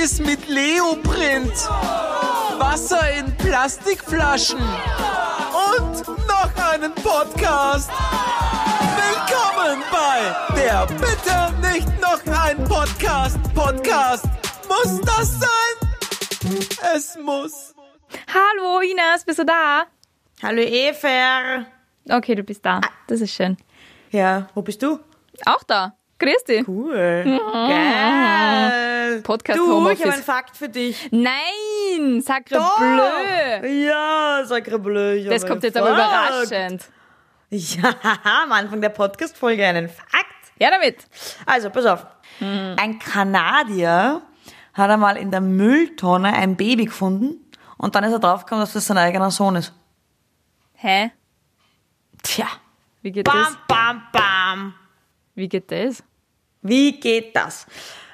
Handys mit Leoprint, Wasser in Plastikflaschen und noch einen Podcast. Willkommen bei der Bitte nicht noch ein Podcast. Podcast. Muss das sein? Es muss. Hallo Ines, bist du da? Hallo Efer. Okay, du bist da. Das ist schön. Ja, wo bist du? Auch da. Grüß dich. Cool. Geil. Podcast Du, ich Homeoffice. habe einen Fakt für dich. Nein, sacre bleu. Ja, sacre bleu. ich Das kommt jetzt aber Fakt. überraschend. Ja, am Anfang der Podcast-Folge einen Fakt. Ja, damit. Also, pass auf. Mhm. Ein Kanadier hat einmal in der Mülltonne ein Baby gefunden und dann ist er draufgekommen, dass das sein eigener Sohn ist. Hä? Tja. Wie geht Bam, das? bam, bam. Wie geht das? Wie geht das?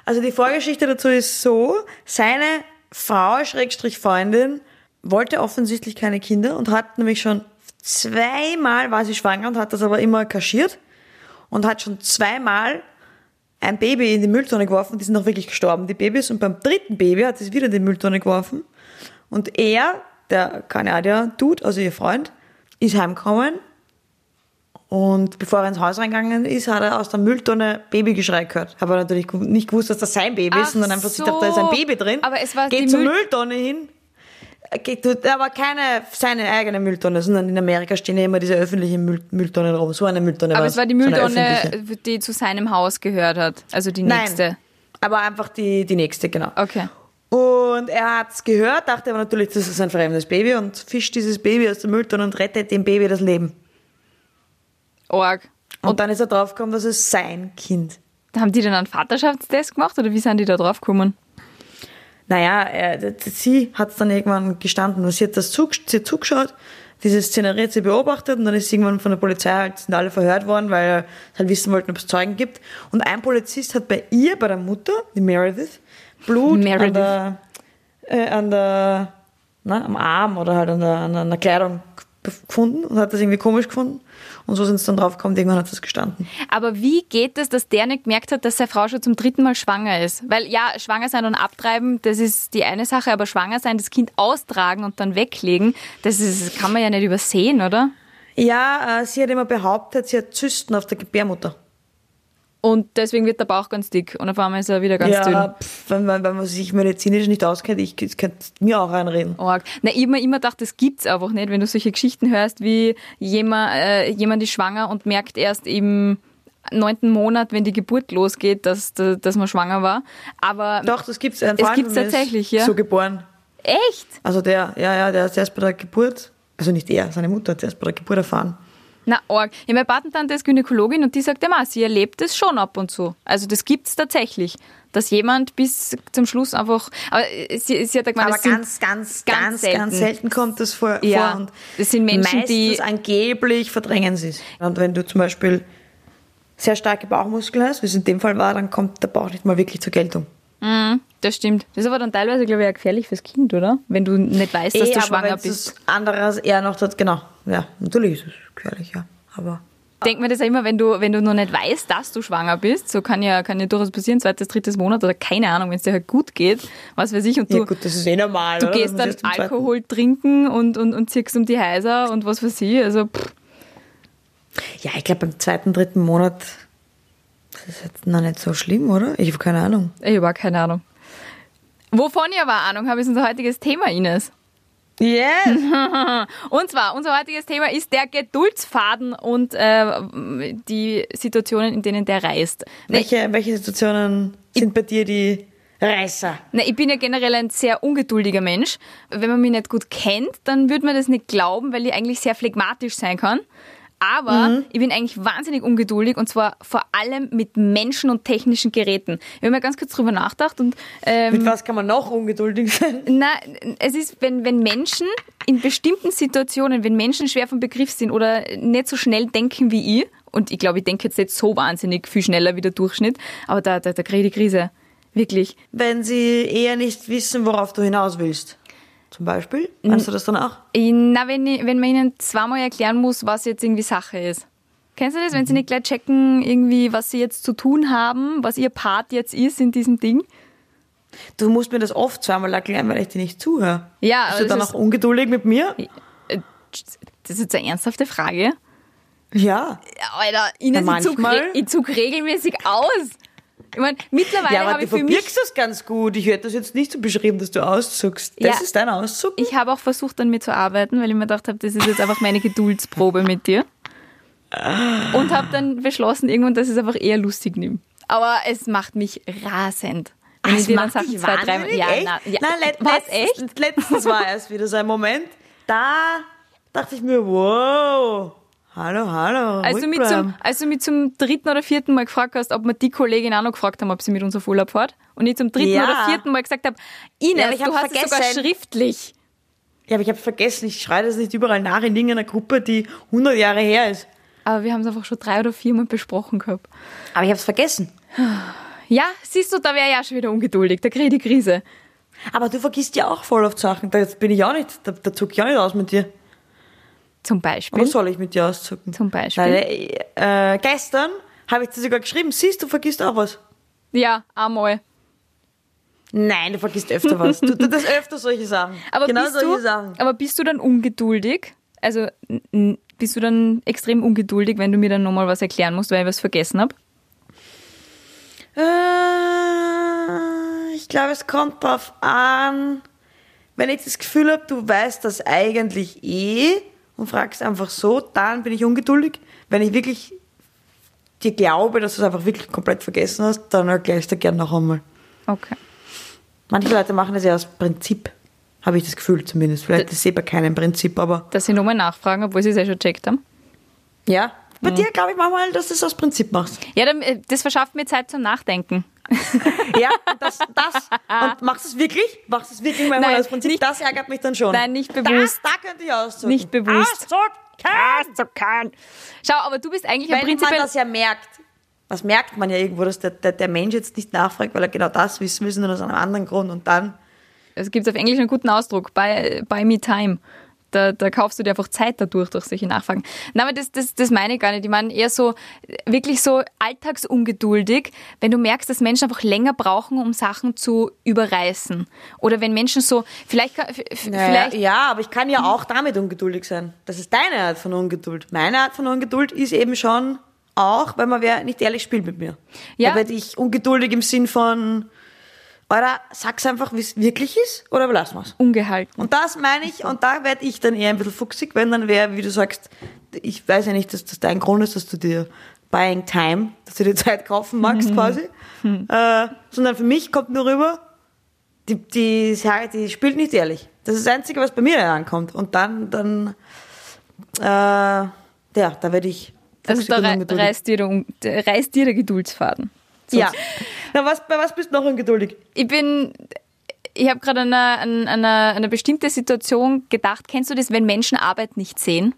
Also die Vorgeschichte dazu ist so, seine Frau, Schrägstrich Freundin, wollte offensichtlich keine Kinder und hat nämlich schon zweimal war sie schwanger und hat das aber immer kaschiert und hat schon zweimal ein Baby in die Mülltonne geworfen, die sind auch wirklich gestorben, die Babys. Und beim dritten Baby hat sie es wieder in die Mülltonne geworfen. Und er, der Kanadier-Dude, also ihr Freund, ist heimgekommen und bevor er ins Haus reingegangen ist, hat er aus der Mülltonne Babygeschrei gehört. Habe natürlich nicht gewusst, dass das sein Baby ist, Ach sondern einfach sich so. gedacht, da ist ein Baby drin. Aber es war Geht die zur Müll- Mülltonne hin. Äh, Geht, aber keine seine eigene Mülltonne, sondern in Amerika stehen ja immer diese öffentlichen Müll, Mülltonnen rum. So eine Mülltonne Aber war's. es war die So Mülltonne, öffentliche. die zu seinem Haus gehört hat. Also die nächste. Nein, aber einfach die, die nächste, genau. Okay. Und er hat's gehört, dachte aber natürlich, das ist ein fremdes Baby und fischt dieses Baby aus der Mülltonne und rettet dem Baby das Leben. Org. Und, dann ist er draufgekommen, das ist sein Kind. Haben die dann einen Vaterschaftstest gemacht oder wie sind die da drauf gekommen? Naja, er, sie hat dann irgendwann gestanden und sie hat das zug, sie hat zugeschaut, diese Szenerie hat sie beobachtet und dann ist sie irgendwann von der Polizei halt, sind alle verhört worden, weil sie halt wissen wollten, ob es Zeugen gibt. Und ein Polizist hat bei ihr, bei der Mutter, die Meredith, Blut Meredith. an der, äh, an der, na, am Arm oder halt an der, an der, an der Kleidung gefunden und hat das irgendwie komisch gefunden. Und so sind sie dann draufgekommen, irgendwann hat das gestanden. Aber wie geht es, dass der nicht gemerkt hat, dass seine Frau schon zum dritten Mal schwanger ist? Weil ja, schwanger sein und abtreiben, das ist die eine Sache, aber schwanger sein, das Kind austragen und dann weglegen, das, ist, das kann man ja nicht übersehen, oder? Ja, äh, sie hat immer behauptet, sie hat Zysten auf der Gebärmutter. Und deswegen wird der Bauch ganz dick und auf einmal ist er wieder ganz ja, dünn. pf, wenn, man- wenn man sich medizinisch nicht auskennt, ich, ich könnte mir auch einreden. Org. Na, ich hab mir immer gedacht, das gibt's einfach nicht, wenn du solche Geschichten hörst, wie jemand, äh, jemand ist schwanger und merkt erst im neunten Monat, wenn die Geburt losgeht, dass, dass man schwanger war. Aber Doch, das gibt's. Ein Es gibt's tatsächlich, ja? So geboren. echt? Also der, ja, ja, der ist erst bei der Geburt, also nicht er, seine Mutter hat erst bei der Geburt erfahren. Na, arg. Ja, meine Patentante ist Gynäkologin und die sagt immer, sie erlebt es schon ab und zu. Also das gibt's tatsächlich. Dass jemand bis zum Schluss einfach, aber äh, sie, sie hat ja gemeint, Aber es ganz, ganz, ganz ganz, selten. ganz selten kommt das vor. Ja, vor und das sind Menschen, die- angeblich verdrängen sie es. Und wenn du zum Beispiel sehr starke Bauchmuskeln hast, wie es in dem Fall war, dann kommt der Bauch nicht mal wirklich zur Geltung. Das stimmt. Das ist aber dann teilweise, glaube ich, auch gefährlich fürs Kind, oder? Wenn du nicht weißt, dass Eh, du schwanger bist. Das andere als er noch dort, genau. Ja, natürlich ist es gefährlich, ja. Aber Denk mir das ja immer, wenn du, wenn du noch nicht weißt, dass du schwanger bist, so kann ja, kann ja durchaus passieren, zweites, drittes Monat oder keine Ahnung, wenn es dir halt gut geht, was weiß ich, und du, ja gut, das ist eh normal. du oder? gehst dann Alkohol trinken und, und, und ziehst um die Häuser und was weiß ich, also pff, Ja, ich glaube beim zweiten, dritten Monat das ist jetzt noch nicht so schlimm, oder? Ich habe keine Ahnung. ich habe auch keine Ahnung. Wovon ich aber Ahnung habe, ist unser heutiges Thema, Ines. Yes! Und zwar, unser heutiges Thema ist der Geduldsfaden und äh, die Situationen, in denen der reist. welche, welche Situationen sind bei dir die Reißer? Na, ich bin ja generell ein sehr ungeduldiger Mensch. Wenn man mich nicht gut kennt, dann würde man das nicht glauben, weil ich eigentlich sehr phlegmatisch sein kann. Aber ich bin eigentlich wahnsinnig ungeduldig und zwar vor allem mit Menschen und technischen Geräten. Ich habe mir ganz kurz drüber nachgedacht und ähm, Mit was kann man noch ungeduldig sein? na, es ist, wenn, wenn Menschen in bestimmten Situationen, wenn Menschen schwer vom Begriff sind oder nicht so schnell denken wie ich, und ich glaube, ich denke jetzt nicht so wahnsinnig viel schneller wie der Durchschnitt, aber da, da, da kriege ich die Krise. Wirklich. Wenn sie eher nicht wissen, worauf du hinaus willst. Zum Beispiel? Meinst du das dann auch? Na, wenn, ich, wenn man ihnen zweimal erklären muss, was jetzt irgendwie Sache ist. Kennst du das, wenn sie nicht gleich checken, irgendwie, was sie jetzt zu tun haben, was ihr Part jetzt ist in diesem Ding? Du musst mir das oft zweimal erklären, weil ich dir nicht zuhöre. Ja, Bist du dann auch ungeduldig mit mir? Äh, Das ist jetzt eine ernsthafte Frage. Ja. Ja, Alter, Ines, Na, ich zug, ich zug regelmäßig aus. Ich meine, mittlerweile Ja, aber habe du ich für mich verbirgst das ganz gut. Ich hätte das jetzt nicht so beschrieben, dass du auszuckst. Das Ja. ist dein Auszug. Ich habe auch versucht, an mir zu arbeiten, weil ich mir gedacht habe, das ist jetzt einfach meine Geduldsprobe mit dir. Und habe dann beschlossen, irgendwann, dass ich es einfach eher lustig nehme. Aber es macht mich rasend. Wenn ich Das dir dann dich zwei, dreimal. wahnsinnig, Ja, echt? na, ja. Nein, let, Was, echt? letztens war erst wieder so ein Moment, da dachte ich mir, wow, hallo, hallo, Als du, mich zum, als du mich zum dritten oder vierten Mal gefragt hast, ob wir die Kollegin auch noch gefragt haben, ob sie mit uns auf Urlaub fährt. Und ich zum dritten Ja. oder vierten Mal gesagt habe, Ines, Ja, ich du hast es sogar vergessen. schriftlich. Ja, aber ich habe vergessen, ich schreie das nicht überall nach in irgendeiner Gruppe, die 100 Jahre her ist. Aber wir haben es einfach schon drei oder viermal besprochen gehabt. Aber ich habe es vergessen. Ja, siehst du, da wäre ich auch schon wieder ungeduldig. Da kriege ich die Krise. Aber du vergisst ja auch voll oft Sachen. Da bin ich auch nicht, da, da zuck ich auch nicht aus mit dir. Zum Oder Beispiel. soll ich mit dir auszucken? Zum Beispiel. Weil, äh, gestern habe ich dir sogar geschrieben, siehst du, vergisst auch was. Ja, einmal. Nein, du vergisst öfter was. Du tust öfter solche Sachen. Aber, genau bist solche du, Sachen. aber bist du dann ungeduldig? Also bist du dann extrem ungeduldig, wenn du mir dann nochmal was erklären musst, weil ich was vergessen habe? Äh, ich glaube, es kommt drauf an, wenn ich das Gefühl habe, du weißt das eigentlich eh und fragst einfach so, dann bin ich ungeduldig. Wenn ich wirklich dir glaube, dass du es einfach wirklich komplett vergessen hast, dann erkläre ich es dir gerne noch einmal. Okay. Manche Leute machen das ja aus Prinzip, habe ich das Gefühl zumindest. Vielleicht ist es eh bei keinem Prinzip, aber Dass sie nochmal nachfragen, obwohl sie es ja schon checkt haben. ja. Bei dir glaube ich manchmal, dass du es aus Prinzip machst. Ja, äh, das verschafft mir Zeit zum Nachdenken. Ja, das, das. Und machst du es wirklich? Machst du es wirklich manchmal Nein, Prinzip? nicht- das ärgert mich dann schon. Nein, nicht bewusst. Das, da könnte ich auszucken. Nicht bewusst. Auszucken. Schau, aber du bist eigentlich ein Wenn man das ja merkt. Das merkt man ja irgendwo, dass der, der, der Mensch jetzt nicht nachfragt, weil er genau das wissen will, sondern aus einem anderen Grund. Und dann, Es gibt auf Englisch einen guten Ausdruck, buy, buy me time. Da, da kaufst du dir einfach Zeit dadurch, durch solche Nachfragen. Nein, aber das, das, das meine ich gar nicht. Ich meine eher so, wirklich so alltagsungeduldig, wenn du merkst, dass Menschen einfach länger brauchen, um Sachen zu überreißen. Oder wenn Menschen so, vielleicht, naja, vielleicht, ja, aber ich kann ja auch damit ungeduldig sein. Das ist deine Art von Ungeduld. Meine Art von Ungeduld ist eben schon auch, wenn man wer nicht ehrlich spielt mit mir. Ja. Da werde ich ungeduldig im Sinn von, oder sag's einfach, wie es wirklich ist, oder lassen wir's. ungehalten. Und das meine ich, und da werde ich dann eher ein bisschen fuchsig, wenn dann wäre, wie du sagst, ich weiß ja nicht, dass das dein Grund ist, dass du dir buying time, dass du dir Zeit kaufen magst quasi, äh, sondern für mich kommt nur rüber, die, die, die spielt nicht ehrlich. Das ist das Einzige, was bei mir ankommt. Und dann, dann, äh, ja, da werde ich Also da rei reißt dir, der, reißt dir der Geduldsfaden. So. Ja. Na, was, bei was bist du noch ungeduldig? Ich bin, ich habe gerade an eine, an eine, an eine bestimmte Situation gedacht. Kennst du das, wenn Menschen Arbeit nicht sehen?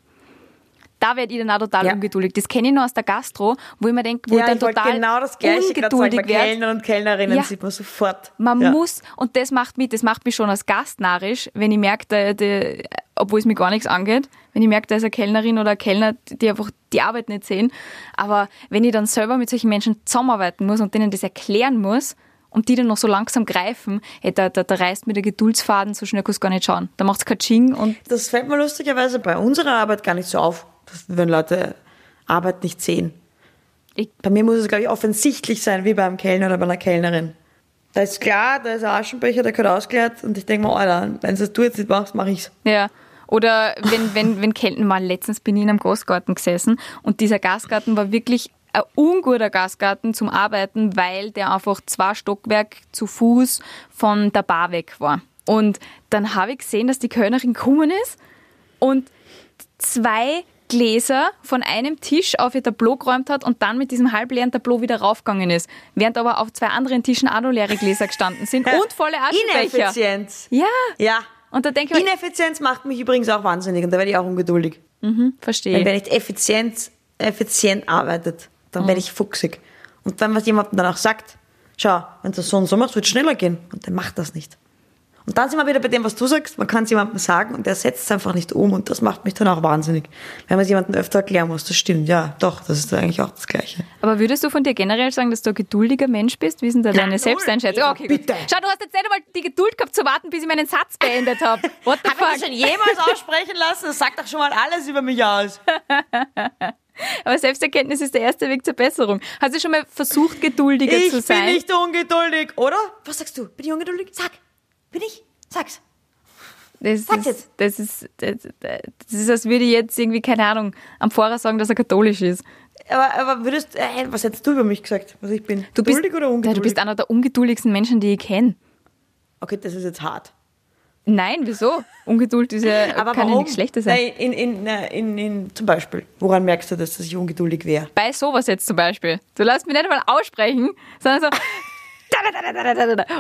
Da werde ich dann auch total Ja. ungeduldig. Das kenne ich nur aus der Gastro, wo ich mir denke, wo ich ja, dann ich total genau das Gleiche gerade sagen. Bei ungeduldig. Kellnern und Kellnerinnen Ja. sieht man sofort. Man ja. muss, und das macht mich, das macht mich schon als Gast narrisch, wenn ich merke, der, der, obwohl es mir gar nichts angeht, wenn ich merke, da ist eine Kellnerin oder ein Kellner, die einfach die Arbeit nicht sehen. Aber wenn ich dann selber mit solchen Menschen zusammenarbeiten muss und denen das erklären muss und die dann noch so langsam greifen, ey, da, da, da reißt mir der Geduldsfaden, so schnell kannst du gar nicht schauen. Da macht's Katsching und Das fällt mir lustigerweise bei unserer Arbeit gar nicht so auf, dass, wenn Leute Arbeit nicht sehen. ich, Bei mir muss es, glaube ich, offensichtlich sein, wie beim Kellner oder bei einer Kellnerin. Da ist klar, da ist ein Aschenbecher, der gehört ausgeleert und ich denke mir, Alter, wenn es du jetzt nicht machst, mache ich's. Ja. Oder wenn, wenn, wenn Kellner mal letztens bin ich in einem Gastgarten gesessen und dieser Gastgarten war wirklich ein unguter Gastgarten zum Arbeiten, weil der einfach zwei Stockwerk zu Fuß von der Bar weg war. Und dann habe ich gesehen, dass die Kellnerin gekommen ist und zwei Gläser von einem Tisch auf ihr Tableau geräumt hat und dann mit diesem halbleeren Tableau wieder raufgegangen ist. Während aber auf zwei anderen Tischen auch noch leere Gläser gestanden sind und volle Aschenbecher. Ineffizienz. Ja. Ja. Und da denke ich Ineffizienz macht mich übrigens auch wahnsinnig und da werde ich auch ungeduldig. verstehe. Wenn wer nicht effizient, effizient arbeitet, dann werde ich fuchsig. Und dann, was jemand dann auch sagt, schau, wenn du das so und so machst, wird es schneller gehen. Und der macht das nicht. Und dann sind wir wieder bei dem, was du sagst. Man kann es jemandem sagen und der setzt es einfach nicht um und das macht mich dann auch wahnsinnig. Wenn man es jemandem öfter erklären muss, das stimmt. Ja, doch, das ist eigentlich auch das Gleiche. Aber würdest du von dir generell sagen, dass du ein geduldiger Mensch bist? Wie ist denn da deine null. Selbsteinschätzung? Okay, gut. bitte. Schau, du hast jetzt nicht einmal die Geduld gehabt zu warten, bis ich meinen Satz beendet habe. What the Habe ich das fuck? schon jemals aussprechen lassen? Das sagt doch schon mal alles über mich aus. Aber Selbsterkenntnis ist der erste Weg zur Besserung. Hast du schon mal versucht, geduldiger Ich zu bin sein? nicht ungeduldig, oder? Was sagst du? Bin ich ungeduldig? Sag. Bin ich? Sag's. Das Sag's ist, jetzt. das ist, das, das ist, als würde ich jetzt irgendwie, keine Ahnung, am Pfarrer sagen, dass er katholisch ist. Aber, aber würdest, äh, was hättest du über mich gesagt, was ich bin? Du bist, Geduldig oder Ja, ungeduldig? du bist einer der ungeduldigsten Menschen, die ich kenne. okay, das ist jetzt hart. Nein, wieso? Ungeduld ist ja, Aber kann ja warum? nichts Schlechtes sein. Nein, in, in, in, in, in, zum Beispiel, woran merkst du, das, dass ich ungeduldig wäre? Bei sowas jetzt zum Beispiel. Du lässt mich nicht einmal aussprechen, sondern so.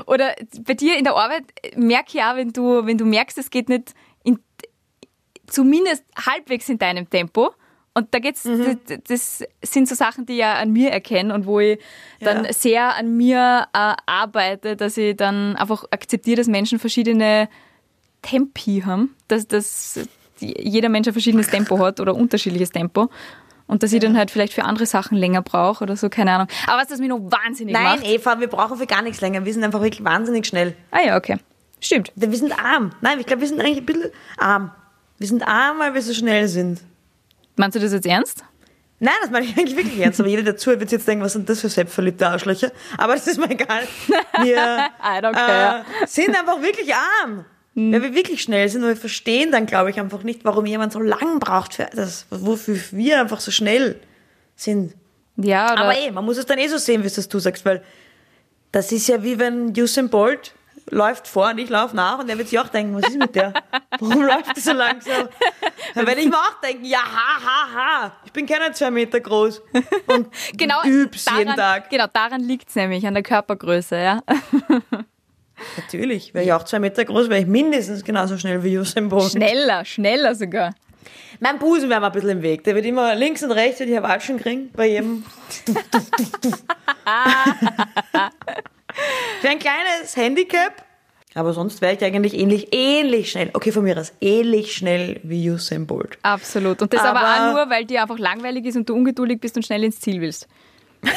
Oder bei dir in der Arbeit merke ich auch, wenn du, wenn du merkst, es geht nicht in, zumindest halbwegs in deinem Tempo. Und da geht's, Mhm. das, das sind so Sachen, die ich ja an mir erkenne und wo ich dann Ja. sehr an mir äh, arbeite, dass ich dann einfach akzeptiere, dass Menschen verschiedene Tempi haben, dass, dass jeder Mensch ein verschiedenes Tempo hat oder unterschiedliches Tempo. Und dass ich dann halt vielleicht für andere Sachen länger brauche oder so, keine Ahnung. Aber was das mich noch wahnsinnig Nein, macht. Eva, wir brauchen für gar nichts länger. Wir sind einfach wirklich wahnsinnig schnell. Ah ja, okay. Stimmt. Wir sind arm. Nein, ich glaube, wir sind eigentlich ein bisschen arm. Wir sind arm, weil wir so schnell sind. Meinst du das jetzt ernst? Nein, das meine ich eigentlich wirklich ernst. Aber jeder, der zuhört, wird jetzt denken, was sind das für selbstverliebte Arschlöcher? Aber das ist mir egal. Wir I don't care. äh, sind einfach wirklich arm. Weil wir wirklich schnell sind und wir verstehen dann, glaube ich, einfach nicht, warum jemand so lang braucht für das, wofür wir einfach so schnell sind. Ja, oder? Aber eh, man muss es dann eh so sehen, wie es das du sagst, weil das ist ja wie wenn Usain Bolt läuft vor und ich laufe nach und er wird sich auch denken, was ist mit der? Warum läuft die so langsam? Dann werde ich mir auch denken, ja, ha, ha, ha, ich bin keiner zwei Meter groß und genau, üb's daran, jeden Tag. Genau, daran liegt es nämlich, an der Körpergröße, ja. Natürlich, wäre ich auch zwei Meter groß, wäre ich mindestens genauso schnell wie Usain Bolt. Schneller, schneller sogar. Mein Busen wäre mir ein bisschen im Weg. Der wird immer links und rechts, wenn ich Watschen kriegen, bei jedem. Für ein kleines Handicap. Aber sonst wäre ich eigentlich ähnlich, ähnlich schnell. Okay, von mir aus, ähnlich schnell wie Usain Bolt. Absolut. Und das aber, Aber- auch nur, weil dir einfach langweilig ist und du ungeduldig bist und schnell ins Ziel willst.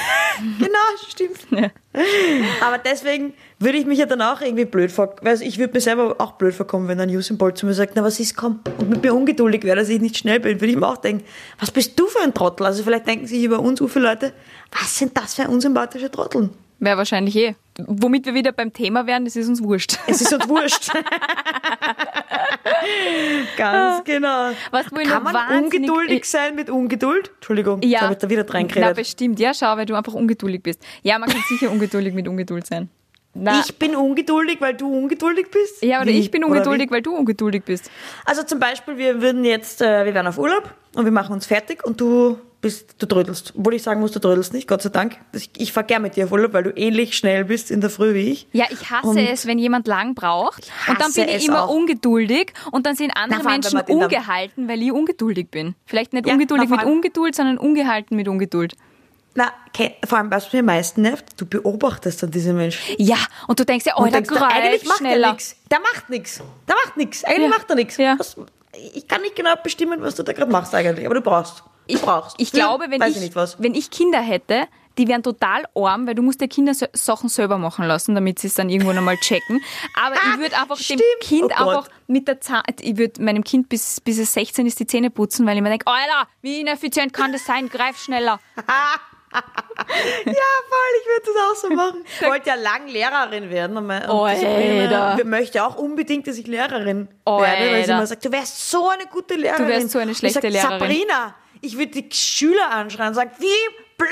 Genau, stimmt. Ja. Aber deswegen würde ich mich ja dann auch irgendwie blöd vorkommen. Also ich würde mir selber auch blöd vorkommen, wenn ein Usain Bolt zu mir sagt, na was ist, komm, und mit mir ungeduldig wäre, dass ich nicht schnell bin, würde ich mir auch denken, was bist du für ein Trottel? Also vielleicht denken sich über uns so viele Leute, was sind das für unsympathische Trotteln? Wäre wahrscheinlich eh. Womit wir wieder beim Thema wären, das ist uns wurscht. Es ist uns wurscht. Ganz genau. Was wohl Kann man wahnsinnig- ungeduldig sein mit Ungeduld? Entschuldigung, Ja. habe ich da wieder Na, reingeredet. bestimmt. Ja, schau, weil du einfach ungeduldig bist. Ja, man kann sicher ungeduldig mit Ungeduld sein. Na, Ich bin ungeduldig, weil du ungeduldig bist? ja, oder Wie? ich bin ungeduldig, weil du ungeduldig bist. Also zum Beispiel, wir würden jetzt, äh, wir wären auf Urlaub und wir machen uns fertig und du bist, du trödelst. Obwohl ich sagen muss, du trödelst nicht, Gott sei Dank. Ich, ich fahr gern mit dir auf Urlaub, weil du ähnlich schnell bist in der Früh wie ich. Ja, ich hasse Und- es, wenn jemand lang braucht. Und dann hasse bin ich immer auch. ungeduldig und dann sind andere Na, Menschen ungehalten, weil ich ungeduldig bin. Vielleicht nicht Ja, ungeduldig mit Ungeduld, sondern ungehalten mit Ungeduld. Na, ke- vor allem, was mich am meisten nervt, du beobachtest dann diese Menschen. Ja, und du denkst ja, oh, Und der denkst, eigentlich macht schneller. er nichts. Der macht nichts. Der macht nichts. Eigentlich Ja. macht er nichts. Ja. Ich kann nicht genau bestimmen, was du da gerade machst eigentlich, aber du brauchst. Du brauchst. Ich glaube, wenn weiß ich, ich nicht was. wenn ich Kinder hätte, die wären total arm, weil du musst der Kinder so- Sachen selber machen lassen, damit sie es dann irgendwann einmal checken. Aber ich würde einfach dem stimmt. Kind Oh einfach mit der Zahn, ich würde meinem Kind bis, bis es 16 ist die Zähne putzen, weil ich mir denke, Alter, wie ineffizient kann das sein? Greif schneller. Ja, voll, ich würde das auch so machen. Ich wollte ja lang Lehrerin werden. Und mein- und Oh, Alter. möchte auch unbedingt, dass ich Lehrerin Oh, werde, weil sie immer sagt, du wärst so eine gute Lehrerin. Du wärst so eine schlechte ich sag, Lehrerin. Sabrina, ich würde die Schüler anschreien und sagen, wie blöd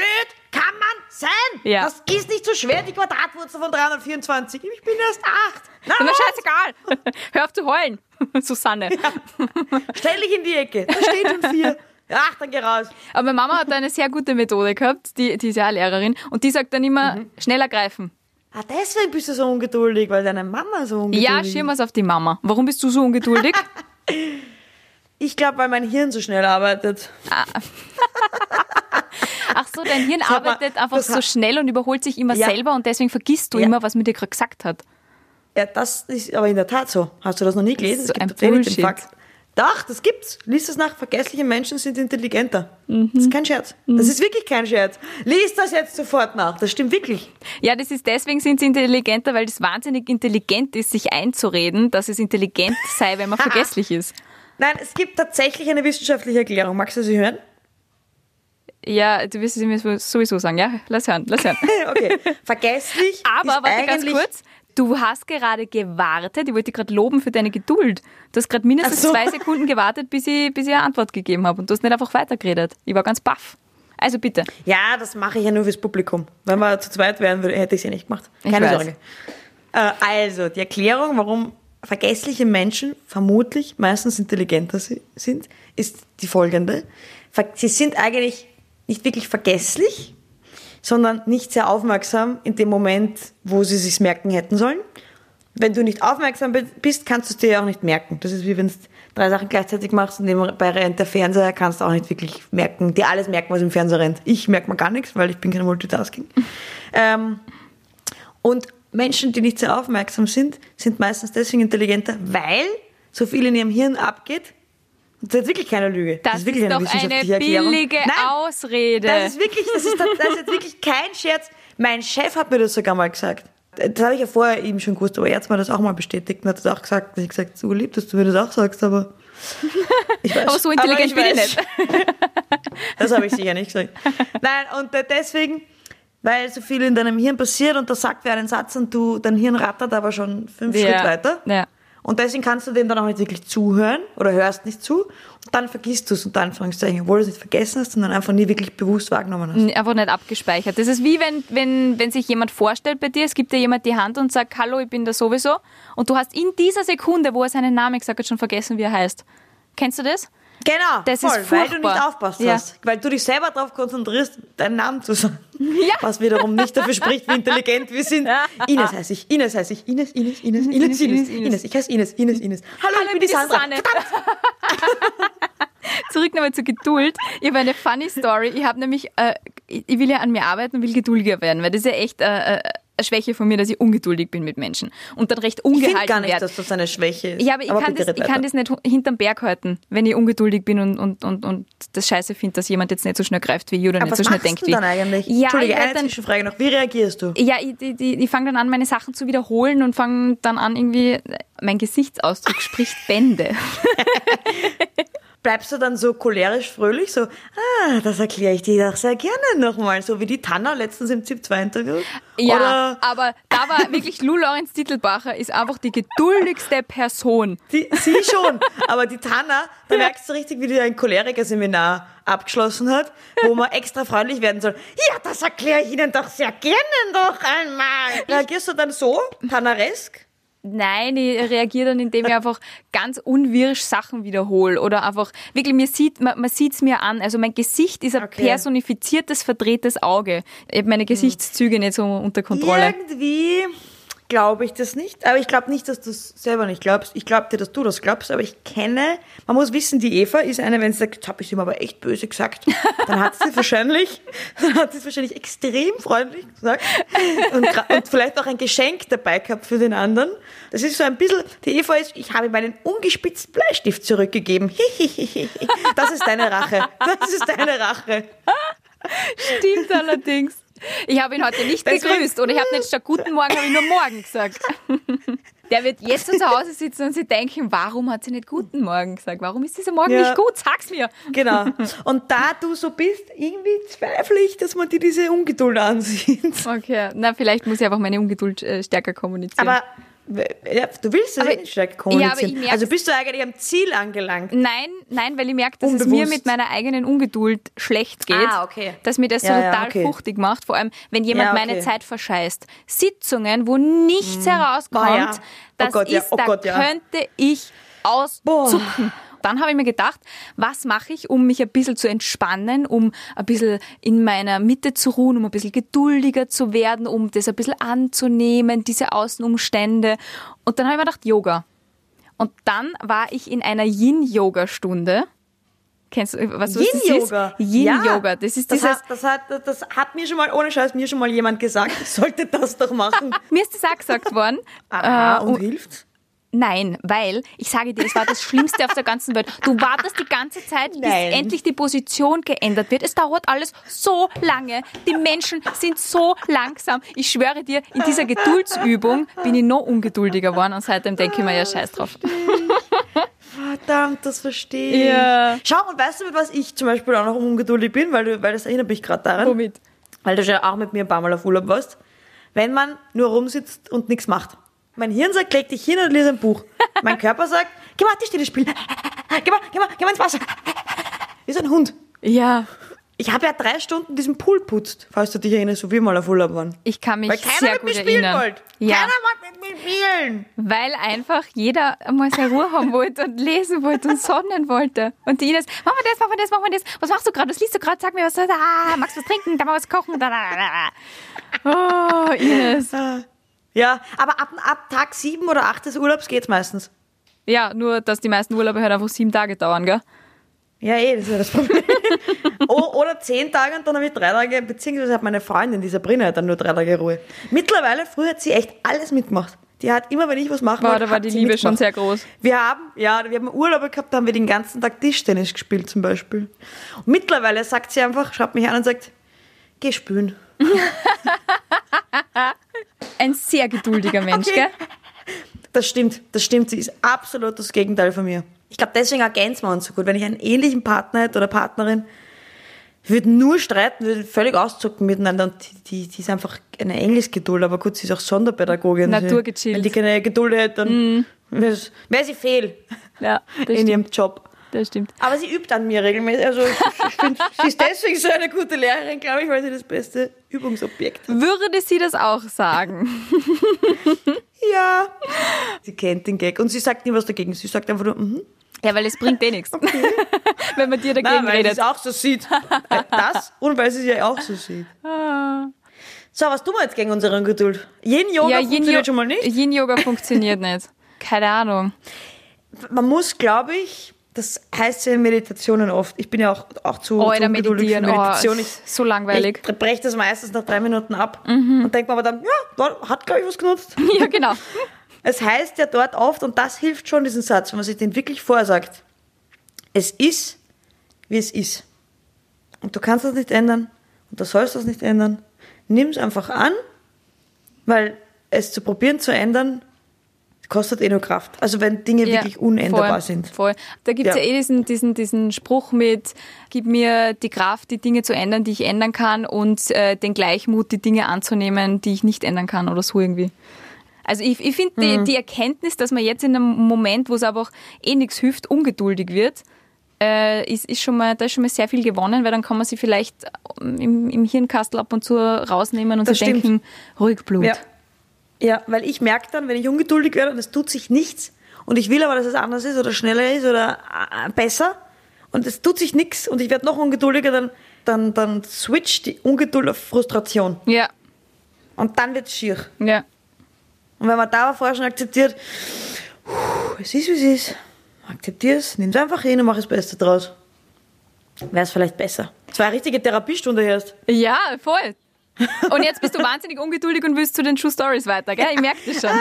kann man sein? Ja. Das ist nicht so schwer, die Quadratwurzel von 324. Ich bin erst acht. Na, Ist mir scheißegal. Hör auf zu heulen, Susanne. Stell dich in die Ecke. Da steht schon vier. Ach, dann geh raus. Aber meine Mama hat eine sehr gute Methode gehabt, die, die ist ja auch Lehrerin, und die sagt dann immer, Mhm. schneller greifen. Ah, deswegen bist du so ungeduldig, weil deine Mama so ungeduldig Ja, ist. schirm was auf die Mama. Warum bist du so ungeduldig? Ich glaube, weil mein Hirn so schnell arbeitet. Ach so, dein Hirn mal, arbeitet einfach das so schnell und überholt sich immer Ja. selber und deswegen vergisst du Ja. immer, was mir dir gerade gesagt hat. Ja, das ist aber in der Tat so. Hast du das noch nie gelesen? So es ein gibt tatsächlich Bullshit. Fakt. Doch, das gibt's. Lies das nach. Vergessliche Menschen sind intelligenter. Mhm. Das ist kein Scherz. Das ist wirklich kein Scherz. Lies das jetzt sofort nach. Das stimmt wirklich. Ja, das ist deswegen sind sie intelligenter, weil das wahnsinnig intelligent ist, sich einzureden, dass es intelligent sei, wenn man vergesslich ist. Nein, es gibt tatsächlich eine wissenschaftliche Erklärung. Magst du sie hören? Ja, du wirst es mir sowieso sagen, ja? Lass hören, lass hören. Okay. Vergesslich Aber, ist warte ganz kurz. Du hast gerade gewartet, ich wollte dich gerade loben für deine Geduld. Du hast gerade mindestens so. zwei Sekunden gewartet, bis ich, bis ich eine Antwort gegeben habe. Und du hast nicht einfach weitergeredet. Ich war ganz baff. Also bitte. Ja, das mache ich ja nur fürs Publikum. Wenn wir zu zweit wären, hätte ich es ja nicht gemacht. Keine. Sorge. Äh, also, die Erklärung, warum vergessliche Menschen vermutlich meistens intelligenter si- sind, ist die folgende. Sie sind eigentlich nicht wirklich vergesslich, sondern nicht sehr aufmerksam in dem Moment, wo sie sich merken hätten sollen. Wenn du nicht aufmerksam bi- bist, kannst du es dir ja auch nicht merken. Das ist wie wenn du drei Sachen gleichzeitig machst und nebenbei rennt der Fernseher, kannst du auch nicht wirklich merken, dir alles merken, was im Fernseher rennt. Ich merke mir gar nichts, weil ich bin kein Multitasking. ähm, und Menschen, die nicht sehr aufmerksam sind, sind meistens deswegen intelligenter, weil so viel in ihrem Hirn abgeht. Das ist wirklich keine Lüge. Das, ist wirklich ist eine doch eine billige Nein, Ausrede. das ist wirklich, das ist, das ist jetzt wirklich kein Scherz. Mein Chef hat mir das sogar mal gesagt. Das habe ich ja vorher eben schon gewusst, aber er hat mir das auch mal bestätigt und hat das auch gesagt. dass Ich gesagt, so lieb, dass du mir das auch sagst, aber ich weiß. Aber so intelligent bin ich weiß. nicht. Das habe ich sicher nicht gesagt. Nein, und deswegen, weil so viel in deinem Hirn passiert und da sagt wer einen Satz und du, dein Hirn rattert aber schon fünf Ja. Schritt weiter. Ja. Und deswegen kannst du dem dann auch nicht wirklich zuhören oder hörst nicht zu und dann vergisst du es unter Anführungszeichen, obwohl du es nicht vergessen hast, sondern einfach nie wirklich bewusst wahrgenommen hast. Einfach nicht abgespeichert. Das ist wie wenn, wenn, wenn sich jemand vorstellt bei dir, es gibt dir jemand die Hand und sagt, hallo, ich bin da sowieso. Und du hast in dieser Sekunde, wo er seinen Namen gesagt hat, schon vergessen, wie er heißt. Kennst du das? Genau, Das voll, ist weil du furchtbar. nicht aufpasst Ja. hast. Weil du dich selber darauf konzentrierst, deinen Namen zu sagen. Ja. Was wiederum nicht dafür spricht, wie intelligent wir sind. Ines heiße ich, Ines heiße ich, Ines, Ines, Ines, Ines, Ines, Ines, Ines, Ich heiße Ines, Ines, Ines. Hallo, ich bin die Sandra. Susanne. Zurück nochmal zur Geduld. Ich habe eine funny Story. Ich habe nämlich, äh, ich will ja an mir arbeiten und will geduldiger werden, weil das ist ja echt äh, äh, eine Schwäche von mir, dass ich ungeduldig bin mit Menschen und dann recht Ich finde ungehalten gar nicht, werde. dass das eine Schwäche ist. Ja, aber ich, kann, bitte das, ich kann das nicht hinterm Berg halten, wenn ich ungeduldig bin und, und, und, und das scheiße finde, dass jemand jetzt nicht so schnell greift wie ich oder Aber nicht was so schnell machst denkt du wie dann eigentlich? Ja, Entschuldige, ich werd eine dann, Zwischenfrage noch. Wie reagierst du? ja, ich, ich, ich, ich fange dann an, meine Sachen zu wiederholen und fange dann an, irgendwie, mein Gesichtsausdruck spricht Bände. Bleibst du dann so cholerisch fröhlich, so, ah, das erkläre ich dir doch sehr gerne nochmal, so wie die Tanner letztens im ZIP 2 Interview? Ja, Oder aber da war wirklich Lou Lorenz Titelbacher ist einfach die geduldigste Person. die, sie schon, aber die Tanner, da merkst du richtig, wie die ein Choleriker-Seminar abgeschlossen hat, wo man extra freundlich werden soll. Ja, das erkläre ich Ihnen doch sehr gerne noch einmal. Reagierst du dann so, tanneresk? Nein, ich reagiere dann, indem ich einfach ganz unwirsch Sachen wiederhole oder einfach, wirklich, mir sieht, man, man sieht's mir an. Also mein Gesicht ist ein Okay. personifiziertes, verdrehtes Auge. Ich habe meine Gesichtszüge nicht so unter Kontrolle. Irgendwie glaube ich das nicht. Aber ich glaube nicht, dass du es selber nicht glaubst. Ich glaube dir, dass du das glaubst. Aber ich kenne, man muss wissen, die Eva ist eine, wenn sie sagt, jetzt habe ich ihm aber echt böse gesagt, dann hat sie wahrscheinlich, dann hat sie es wahrscheinlich extrem freundlich gesagt und, und vielleicht auch ein Geschenk dabei gehabt für den anderen. Das ist so ein bisschen, die Eva ist, ich habe meinen ungespitzten Bleistift zurückgegeben. Das ist deine Rache. Das ist deine Rache. Stimmt allerdings. Ich habe ihn heute nicht Deswegen- gegrüßt oder ich habe nicht statt Guten Morgen, habe ich nur Morgen gesagt. Der wird jetzt zu Hause sitzen und sich denken, warum hat sie nicht Guten Morgen gesagt? Warum ist dieser Morgen Ja. nicht gut? Sag's mir. Genau. Und da du so bist, irgendwie zweifle ich, dass man dir diese Ungeduld ansieht. Okay, na vielleicht muss ich einfach meine Ungeduld äh, stärker kommunizieren. Aber du willst Aber- eh nicht ja, ich kommunizieren. merk's- also bist du eigentlich am Ziel angelangt. Nein, nein, weil ich merke, dass es mir Unbewusst. mit meiner eigenen Ungeduld schlecht geht. Ah, okay. Dass mir das so Ja, ja, total okay. fruchtig macht. Vor allem, wenn jemand Ja, okay. meine Zeit verscheißt. Sitzungen, wo nichts herauskommt, Boah, ja. Oh das Gott, ja. ist, Oh da Gott, ja. könnte ich auszucken. Dann habe ich mir gedacht, was mache ich, um mich ein bisschen zu entspannen, um ein bisschen in meiner Mitte zu ruhen, um ein bisschen geduldiger zu werden, um das ein bisschen anzunehmen, diese Außenumstände. Und dann habe ich mir gedacht, Yoga. Und dann war ich in einer Yin-Yoga-Stunde Kennst du, was was das Yin-Yoga. ist? Yin-Yoga. Das ist das hat, das, hat, das hat mir schon mal, ohne Scheiß, mir schon mal jemand gesagt, ich sollte das doch machen. mir ist das auch gesagt worden. Aha, Äh, und hilft's? Nein, weil, ich sage dir, es war das Schlimmste auf der ganzen Welt. Du wartest die ganze Zeit, bis Nein. endlich die Position geändert wird. Es dauert alles so lange. Die Menschen sind so langsam. Ich schwöre dir, in dieser Geduldsübung bin ich noch ungeduldiger geworden und seitdem denke ich mir, ja, scheiß drauf. Verdammt, das verstehe ich. Ja. Schau, und weißt du, mit was ich zum Beispiel auch noch ungeduldig bin, weil, weil das erinnert mich gerade daran. Womit? Weil du schon auch mit mir ein paar Mal auf Urlaub warst. Wenn man nur rumsitzt und nichts macht. Mein Hirn sagt, leg dich hin und lies ein Buch. Mein Körper sagt, geh mal Tischtennis spielen. Geh mal, geh mal, geh mal ins Wasser. Wie so ein Hund. Ja, Ich habe ja drei Stunden diesen Pool putzt, falls du dich erinnerst, so wie wir mal auf Urlaub waren. ich kann mich Weil keiner sehr mit mir gut spielen erinnern. wollte. Ja, Keiner wollte mit mir spielen. weil einfach jeder mal seine Ruhe haben wollte und lesen wollte und sonnen wollte. Und die Ines, mach mal das, mach mal das, mach mal das. Was machst du gerade? Was liest du gerade? Sag mir was. Ah, magst du was trinken? Da mal was kochen? Da, da, da, da. Oh, Ines. Ja, aber ab, ab Tag sieben oder acht des Urlaubs geht's meistens. Ja, nur, dass die meisten Urlaube halt einfach sieben Tage dauern, gell? Ja, eh, das ist ja das Problem. Oder zehn Tage und dann habe ich drei Tage, beziehungsweise hat meine Freundin, die Sabrina, hat dann nur drei Tage Ruhe. Mittlerweile, früher hat sie echt alles mitgemacht. Die hat immer, wenn ich was machen wollte, da war die Liebe schon mitgemacht. sehr groß. Wir haben, ja, wir haben Urlaube gehabt, da haben wir den ganzen Tag Tischtennis gespielt zum Beispiel. Und mittlerweile sagt sie einfach, schaut mich an und sagt, geh spülen. Ein sehr geduldiger Mensch, Okay. gell? Das stimmt, das stimmt. Sie ist absolut das Gegenteil von mir. Ich glaube, deswegen ergänzen wir uns so gut. Wenn ich einen ähnlichen Partner hätte oder Partnerin, wir würden nur streiten, wir würden völlig auszucken miteinander. Und die, die, die ist einfach eine Engelsgeduld, aber gut, sie ist auch Sonderpädagogin. Naturgechillt. Wenn die keine Geduld hätte, dann wäre wär sie fehl Ja, in stimmt. ihrem Job. Das stimmt. Aber sie übt an mir regelmäßig. Also ich, finde, sie ist deswegen so eine gute Lehrerin, glaube ich, weil sie das beste Übungsobjekt hat. Würde sie das auch sagen? Ja. Sie kennt den Gag und sie sagt nie was dagegen. Sie sagt einfach nur, mhm. Ja, weil es bringt eh nichts. Wenn man dir dagegen Nein, weil sie redet. es auch so sieht. Das und weil sie es ja auch so sieht. So, was tun wir jetzt gegen unsere Ungeduld? Yin-Yoga ja, funktioniert Yin-Yo- schon mal nicht. Yin-Yoga funktioniert nicht. Keine Ahnung. Man muss, glaube ich, das heißt ja in Meditationen oft. Ich bin ja auch, auch zu, Oh, zu ungeduldig für. Oh, Meditation. ist so langweilig. Ich breche das meistens nach drei Minuten ab Mhm. und denke mir aber dann, ja, hat, glaube ich, was genutzt. Ja, genau. Es heißt ja dort oft, und das hilft schon, diesen Satz, wenn man sich den wirklich vorsagt. Es ist, wie es ist. Und du kannst das nicht ändern und du sollst das nicht ändern. Nimm es einfach an, weil es zu probieren zu ändern, kostet eh nur Kraft. Also wenn Dinge Ja, wirklich unänderbar voll, sind. Voll. Da gibt es ja. Ja. eh diesen, diesen, diesen Spruch mit, gib mir die Kraft, die Dinge zu ändern, die ich ändern kann und äh, den Gleichmut, die Dinge anzunehmen, die ich nicht ändern kann oder so irgendwie. Also ich, ich finde Mhm. die, die Erkenntnis, dass man jetzt in einem Moment, wo es einfach eh nichts hilft, ungeduldig wird, äh, ist, ist schon mal, da ist schon mal sehr viel gewonnen, weil dann kann man sie vielleicht im, im Hirnkastel ab und zu rausnehmen und Das sich stimmt. denken, ruhig Blut. Ja. Ja, weil ich merke dann, wenn ich ungeduldig werde und es tut sich nichts und ich will aber, dass es anders ist oder schneller ist oder äh, besser und es tut sich nichts und ich werde noch ungeduldiger, dann, dann, dann switcht die Ungeduld auf Frustration Ja, und dann wird es schier. ja. Und wenn man da vorher schon akzeptiert, es ist, wie es ist, akzeptier es, nimm es einfach hin und mach das Beste draus. Wäre es vielleicht besser. Zwei richtige Therapiestunde erst. Ja, voll. Und jetzt bist du wahnsinnig ungeduldig und willst zu den True Stories weiter, gell? Ich merke das schon.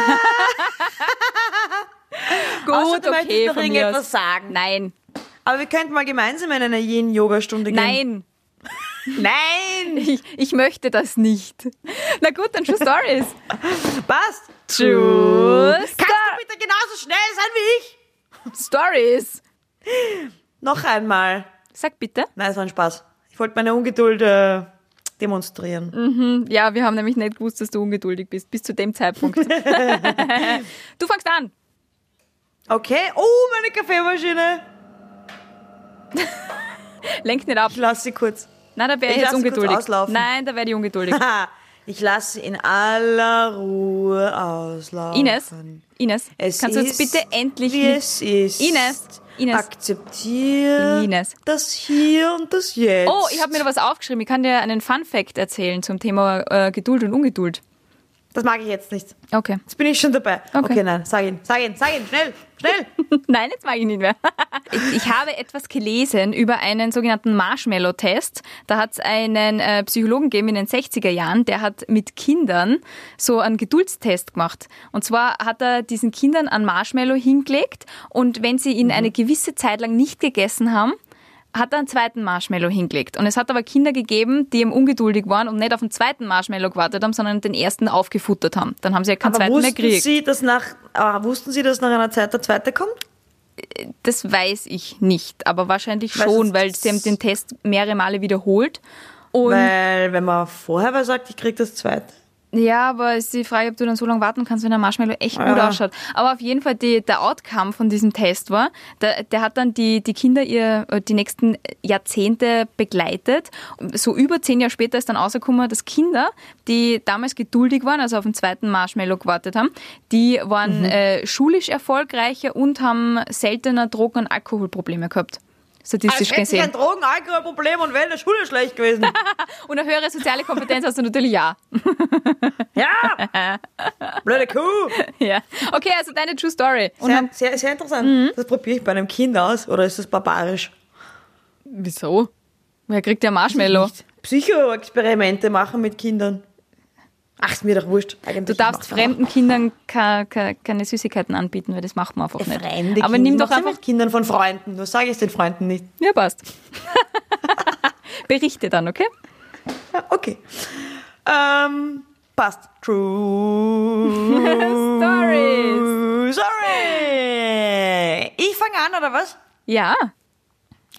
Gut, Außer du okay, noch von mir irgendetwas aus. sagen. Nein, Aber wir könnten mal gemeinsam in eine Yin-Yoga-Stunde gehen. nein, Nein! ich, ich möchte das nicht. Na gut, dann True Stories. Passt. True Kannst du bitte genauso schnell sein wie ich? Stories. Noch einmal. Sag bitte. Nein, es war ein Spaß. Ich wollte meine Ungeduld äh, demonstrieren. Ja, wir haben nämlich nicht gewusst, dass du ungeduldig bist, bis zu dem Zeitpunkt. du fangst an. Okay. Oh, meine Kaffeemaschine. Lenk nicht ab. Ich lasse sie kurz. Nein, da wäre ich Ich jetzt ungeduldig. auslaufen. Nein, da werde ich ungeduldig. Ich lasse sie in aller Ruhe auslaufen. Ines, Ines, Es kannst du jetzt bitte endlich wie es ist. Ines, Ines. Akzeptiere Ines. das Hier und das Jetzt. Oh, ich habe mir da was aufgeschrieben. Ich kann dir einen Fun Fact erzählen zum Thema äh, Geduld und Ungeduld. Das mag ich jetzt nicht. Okay. Jetzt bin ich schon dabei. Okay. Okay, nein, sag ihn, sag ihn, sag ihn, schnell, schnell. Nein, jetzt mag ich nicht mehr. Ich, ich habe etwas gelesen über einen sogenannten Marshmallow-Test. Da hat es einen äh, Psychologen gegeben in den 60er Jahren, der hat mit Kindern so einen Geduldstest gemacht. Und zwar hat er diesen Kindern einen Marshmallow hingelegt und wenn sie ihn eine gewisse Zeit lang nicht gegessen haben, hat er einen zweiten Marshmallow hingelegt. Und es hat aber Kinder gegeben, die ihm ungeduldig waren und nicht auf den zweiten Marshmallow gewartet haben, sondern den ersten aufgefuttert haben. Dann haben sie ja keinen Aber zweiten mehr wussten gekriegt. Sie, dass nach, ah, wussten Sie, dass nach einer Zeit der zweite kommt? Das weiß ich nicht, aber wahrscheinlich schon, weil sie haben den Test mehrere Male wiederholt. Und Weil, wenn man vorher was sagt, ich krieg das zweite. Ja, aber ist die Frage, ob du dann so lange warten kannst, wenn der Marshmallow echt gut Ja. ausschaut. Aber auf jeden Fall, die, der Outcome von diesem Test war, der, der hat dann die, die Kinder ihr, äh, die nächsten Jahrzehnte begleitet. So über zehn Jahre später ist dann rausgekommen, dass Kinder, die damals geduldig waren, also auf den zweiten Marshmallow gewartet haben, die waren äh, schulisch erfolgreicher und haben seltener Drogen- und Alkoholprobleme gehabt. Statistisch Als hätte ich gesehen. ein Drogen-Alkohol-Problem und wäre in der Schule schlecht gewesen. Und eine höhere soziale Kompetenz hast du natürlich ja. ja! Blöde Kuh! ja. Okay, also deine True Story. Und Sehr, sehr, sehr interessant. Das probiere ich bei einem Kind aus, oder ist das barbarisch? wieso? Wer kriegt ja Marshmallow? Psychoexperimente machen mit Kindern. Ach, ist mir doch wurscht. Du Eigentlich darfst macht's auch. fremden Kindern ke- keine Süßigkeiten anbieten, weil das macht man einfach nicht. Fremde Aber Kinder. nimm doch einfach. Kindern von Freunden. Nur sage ich es den Freunden nicht. Ja, passt. Berichte dann, okay? Ja, okay. Ähm, passt. True Stories. Sorry. Ich fange an, oder was? Ja.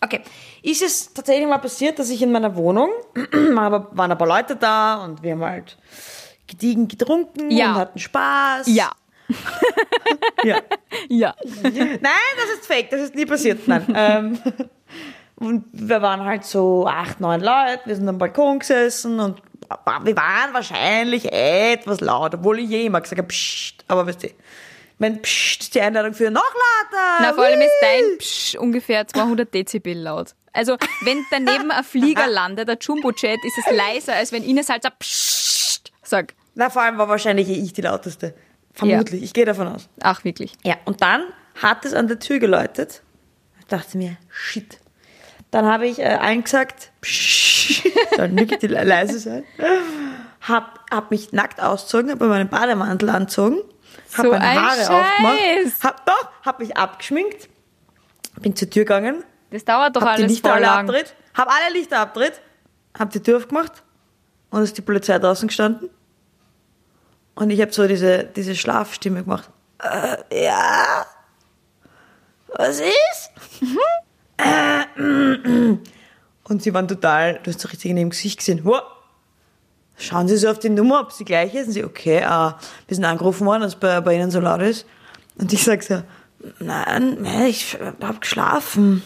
Okay. Ist es tatsächlich mal passiert, dass ich in meiner Wohnung, aber waren ein paar Leute da und wir haben halt gediegen getrunken Ja. und hatten Spaß. Ja. ja. Ja. Nein, das ist fake, das ist nie passiert. Nein. ähm, und wir waren halt so acht, neun Leute, wir sind am Balkon gesessen und wir waren wahrscheinlich etwas laut, obwohl ich je immer gesagt habe, psst, aber weißt du, wenn psst die Einladung für noch lauter. Na, vor allem ist dein Psch ungefähr 200 Dezibel laut. Also, wenn daneben ein Flieger landet, ein Jumbo-Jet, ist es leiser, als wenn Ines halt so Psst sagt. Na, vor allem war wahrscheinlich eh ich die lauteste. Vermutlich, ich gehe davon aus. Ach, wirklich. Ja, und dann hat es an der Tür geläutet. Ich dachte mir, shit. Dann habe ich äh, allen gesagt, psch, soll wirklich die le- leise sein. Hab, hab mich nackt ausgezogen, habe meinen Bademantel angezogen, hab So meine ein Haare Scheiß. aufgemacht, hab doch, hab mich abgeschminkt, bin zur Tür gegangen, Das dauert doch hab die alles Lichter voll lang. abgedreht, hab alle Lichter abgedreht, hab die Tür aufgemacht und ist die Polizei draußen gestanden. Und ich habe so diese, diese Schlafstimme gemacht. Äh, ja. Was ist? Äh, mm, mm. Und sie waren total, du hast so richtig in ihrem Gesicht gesehen, Huh. schauen Sie so auf die Nummer, ob sie gleich ist. Und sie, okay, ah, wir sind angerufen worden, dass es bei, bei Ihnen so laut ist. Und ich sag so, nein, ich hab geschlafen.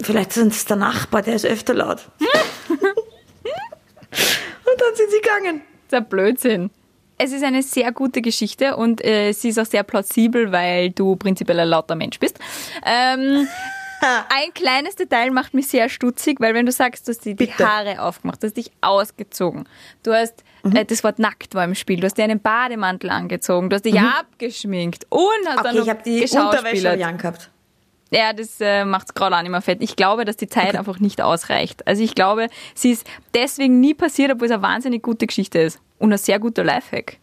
Vielleicht ist es der Nachbar, der ist öfter laut. Und dann sind sie gegangen. Das ist ein Blödsinn. Es ist eine sehr gute Geschichte und äh, sie ist auch sehr plausibel, weil du prinzipiell ein lauter Mensch bist. Ähm, ein kleines Detail macht mich sehr stutzig, weil wenn du sagst, du hast dir die Bitte. Haare aufgemacht, du hast dich ausgezogen, du hast, Mhm. äh, das Wort nackt war im Spiel, du hast dir einen Bademantel angezogen, du hast dich abgeschminkt und hast dann Mhm. Okay, noch ich habe die Unterwäsche geschauspielert. Ja, das äh, macht's gerade auch nicht mehr fett. Ich glaube, dass die Zeit einfach nicht ausreicht. Also ich glaube, sie ist deswegen nie passiert, obwohl es eine wahnsinnig gute Geschichte ist. Und ein sehr guter Lifehack.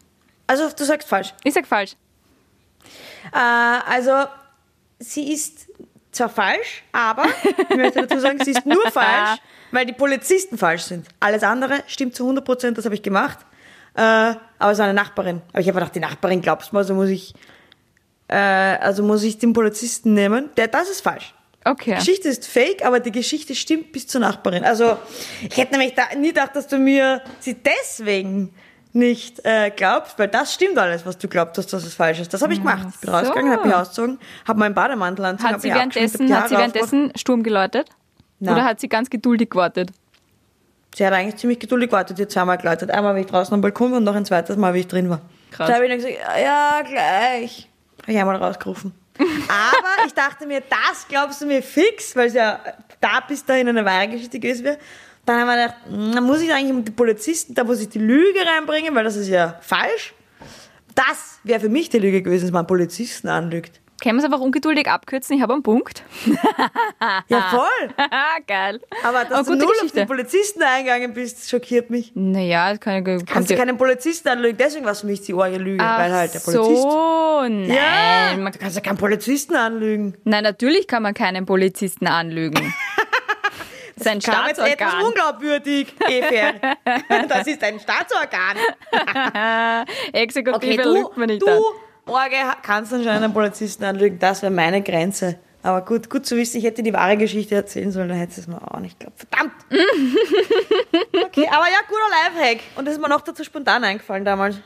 Also, du sagst falsch. Ich sag falsch. Äh, also, sie ist zwar falsch, aber ich möchte dazu sagen, sie ist nur falsch, weil die Polizisten falsch sind. Alles andere stimmt zu 100 Prozent, das habe ich gemacht. Äh, aber es war eine Nachbarin. Aber ich habe gedacht, die Nachbarin glaubst du mal, also muss ich, äh, also muss ich den Polizisten nehmen. Der, das ist falsch. Okay. Die Geschichte ist fake, aber die Geschichte stimmt bis zur Nachbarin. Also, ich hätte nämlich da, nie gedacht, dass du mir sie deswegen nicht äh, glaubst, weil das stimmt alles, was du glaubst, dass das ist falsch ist. Das habe ich gemacht. Ich bin so. rausgegangen, habe mich ausgezogen, habe meinen Bademantel angezogen, Hat sie, währenddessen, hat sie währenddessen Sturm geläutet? Nein. Oder hat sie ganz geduldig gewartet? Sie hat eigentlich ziemlich geduldig gewartet, die hat zweimal geläutet. Einmal, wie ich draußen am Balkon war und noch ein zweites Mal, wie ich drin war. Krass. Da habe ich dann gesagt, ja, gleich. Habe ich einmal rausgerufen. Aber ich dachte mir, das glaubst du mir fix, weil es ja da bis dahin eine wahre Geschichte gewesen wäre. Dann haben wir gedacht, hm, muss ich eigentlich mit den Polizisten, da muss ich die Lüge reinbringen, weil das ist ja falsch. Das wäre für mich die Lüge gewesen, dass man Polizisten anlügt. Können wir es einfach ungeduldig abkürzen? Ich habe einen Punkt. Ja, voll. Geil. Aber dass Aber du null auf Geschichte. den Polizisten eingegangen bist, schockiert mich. Naja, das kann ja, Kannst du keinen Polizisten anlügen, deswegen war es für mich die arge Lüge, Ach weil halt der Polizist. so, nein. Ja, Man, du kannst ja keinen Polizisten anlügen. nein, natürlich kann man keinen Polizisten anlügen. Das ist ein Kam jetzt etwas Staatsorgan. unglaubwürdig, Efer. Das ist ein Staatsorgan. Exekutive Okay, du, lügt man nicht du an. Orge, kannst anscheinend einen Polizisten anlügen. Das wäre meine Grenze. Aber gut, gut zu wissen, ich hätte die wahre Geschichte erzählen sollen, dann hätte es mir auch nicht geglaubt. Verdammt! okay, aber ja, guter Lifehack. Und das ist mir noch dazu spontan eingefallen damals.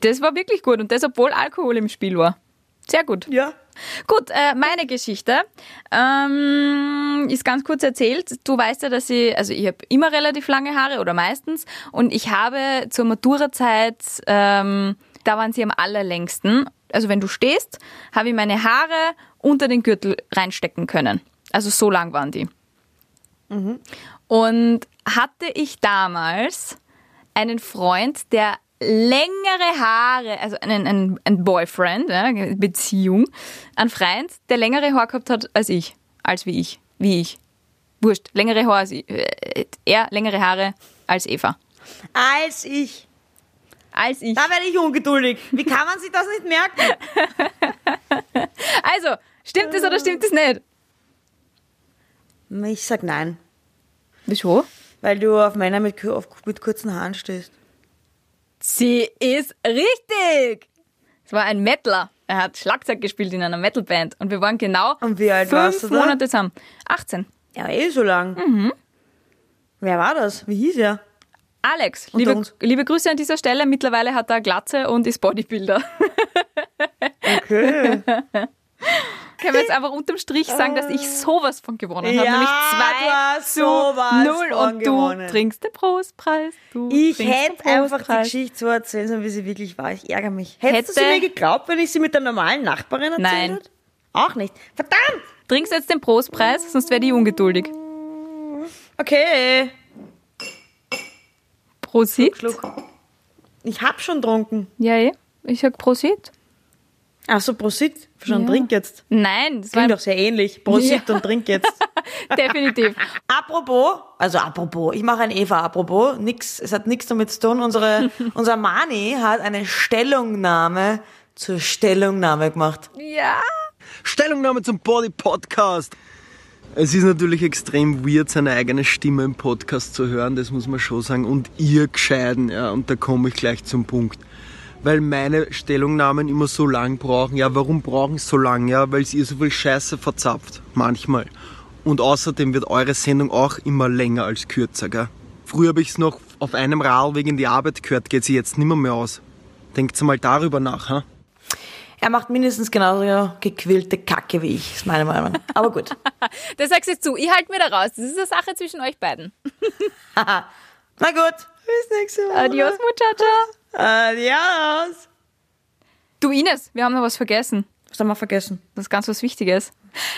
Das war wirklich gut und das, obwohl Alkohol im Spiel war. Sehr gut. Ja. Gut, äh, meine Geschichte ähm, ist ganz kurz erzählt. Du weißt ja, dass ich, also ich habe immer relativ lange Haare oder meistens und ich habe zur Maturazeit, ähm, da waren sie am allerlängsten. Also wenn du stehst, habe ich meine Haare unter den Gürtel reinstecken können. Also so lang waren die. Und hatte ich damals einen Freund, der längere Haare, also einen, einen, einen Boyfriend, ja, Beziehung, einen Freund, der längere Haare gehabt hat als ich, als wie ich, wie ich. Wurscht, längere Haare als ich, äh, er längere Haare als Eva. Als ich. Als ich. Da werde ich ungeduldig. Wie kann man sich das nicht merken? Also, stimmt es oder stimmt es nicht? Ich sag nein. Wieso? Weil du auf Männer mit, auf, mit kurzen Haaren stehst. Sie ist richtig! Es war ein Metaler. Er hat Schlagzeug gespielt in einer Metalband und wir waren genau Und wie alt fünf warst du da? Monate zusammen. 18. Ja, eh so lang. Mhm. Wer war das? Wie hieß er? Alex, liebe, liebe Grüße an dieser Stelle. Mittlerweile hat er Glatze und ist Bodybuilder. Okay. Können wir jetzt einfach unterm Strich sagen, dass ich sowas von gewonnen habe. Ja, Nämlich du zwei zu sowas null und du gewonnen. trinkst den Prostpreis. Du Ich hätte einfach die. Geschichte so erzählen sollen, wie sie wirklich war. Ich ärgere mich. Hättest du Hätte- sie mir geglaubt, wenn ich sie mit der normalen Nachbarin erzählt Nein. hätte? Auch nicht. Verdammt! Trinkst jetzt den Prostpreis, sonst werde ich ungeduldig. Okay. Prosit. Schluck. Ich hab schon getrunken. Ja, eh. Ich sag Prosit. Ach so, Prosit. Schon Ja. trink jetzt. Nein, das Klingt doch sehr ähnlich. Prosit Ja. und trink jetzt. definitiv. Apropos, also apropos, ich mache ein Eva apropos, nix, es hat nichts damit zu tun. Unsere, unser Mani hat eine Stellungnahme zur Stellungnahme gemacht. Ja. Stellungnahme zum Body Podcast. Es ist natürlich extrem weird, seine eigene Stimme im Podcast zu hören, das muss man schon sagen. Und ihr Gescheiden, ja, und da komme ich gleich zum Punkt. Weil meine Stellungnahmen immer so lang brauchen. Ja, warum brauchen sie so lang? Ja, weil ihr so viel Scheiße verzapft. Manchmal. Und außerdem wird eure Sendung auch immer länger als kürzer, gell? Früher habe ich es noch auf einem Rad wegen die Arbeit gehört, geht sie jetzt nimmer mehr aus. Denkt mal darüber nach, ha? Er macht mindestens genauso gequillte Kacke wie ich, ist meine Meinung. Aber gut. Das sagst du jetzt zu. Ich halte mir da raus. Das ist eine Sache zwischen euch beiden. Na gut. Bis nächste Woche. Adios, Muchacha. Adios. Du Ines, wir haben noch was vergessen. Was haben wir vergessen? Das ist ganz was Wichtiges.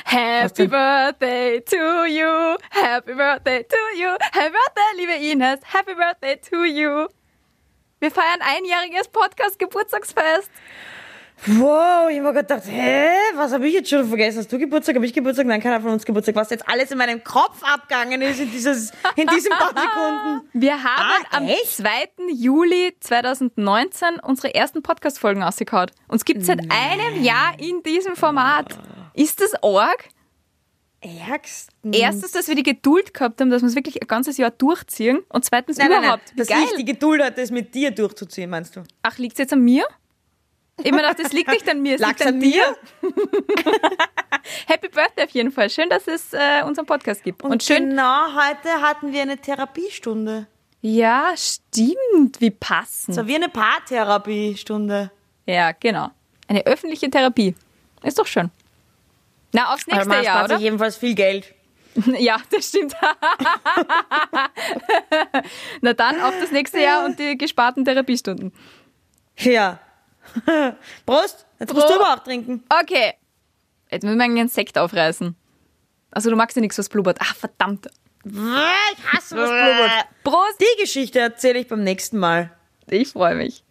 Happy? Birthday to you. Happy Birthday to you. Happy Birthday, liebe Ines. Happy Birthday to you. Wir feiern einjähriges Podcast-Geburtstagsfest. Wow, ich habe mir gedacht, hä, was habe ich jetzt schon vergessen? Hast du Geburtstag? Habe ich Geburtstag? Nein, keiner von uns Geburtstag. Was jetzt alles in meinem Kopf abgegangen ist in, dieses, in diesen paar Sekunden. Wir haben Ah, am echt? 2. Juli 2019 unsere ersten Podcast-Folgen ausgekaut. Uns gibt es seit einem Jahr in diesem Format. Ist das arg? Ärgst. Erstens, dass wir die Geduld gehabt haben, dass wir es wirklich ein ganzes Jahr durchziehen. Und zweitens Nein, nein, nein. überhaupt. Wie Dass geil. ich die Geduld hatte, es mit dir durchzuziehen, meinst du? Ach, liegt es jetzt an mir? Ich mir gedacht, das liegt nicht an mir, es Lag's liegt an an dir. Happy Birthday auf jeden Fall. Schön, dass es äh, unseren Podcast gibt. Und, schön. genau heute hatten wir eine Therapiestunde. Ja, stimmt. Wie passend. So wie eine Paartherapiestunde. Ja, genau. Eine öffentliche Therapie. Ist doch schön. Na, aufs nächste man Jahr, spart oder? sich jedenfalls viel Geld. Ja, das stimmt. Na dann, auf das nächste Jahr und die gesparten Therapiestunden. Ja. Prost. Jetzt musst Prost. du aber auch trinken. Okay. Jetzt müssen wir einen Sekt aufreißen. Also du magst ja nichts, was blubbert. Ach, verdammt. Ich hasse was blubbert. Prost! Die Geschichte erzähle ich beim nächsten Mal. Ich freue mich.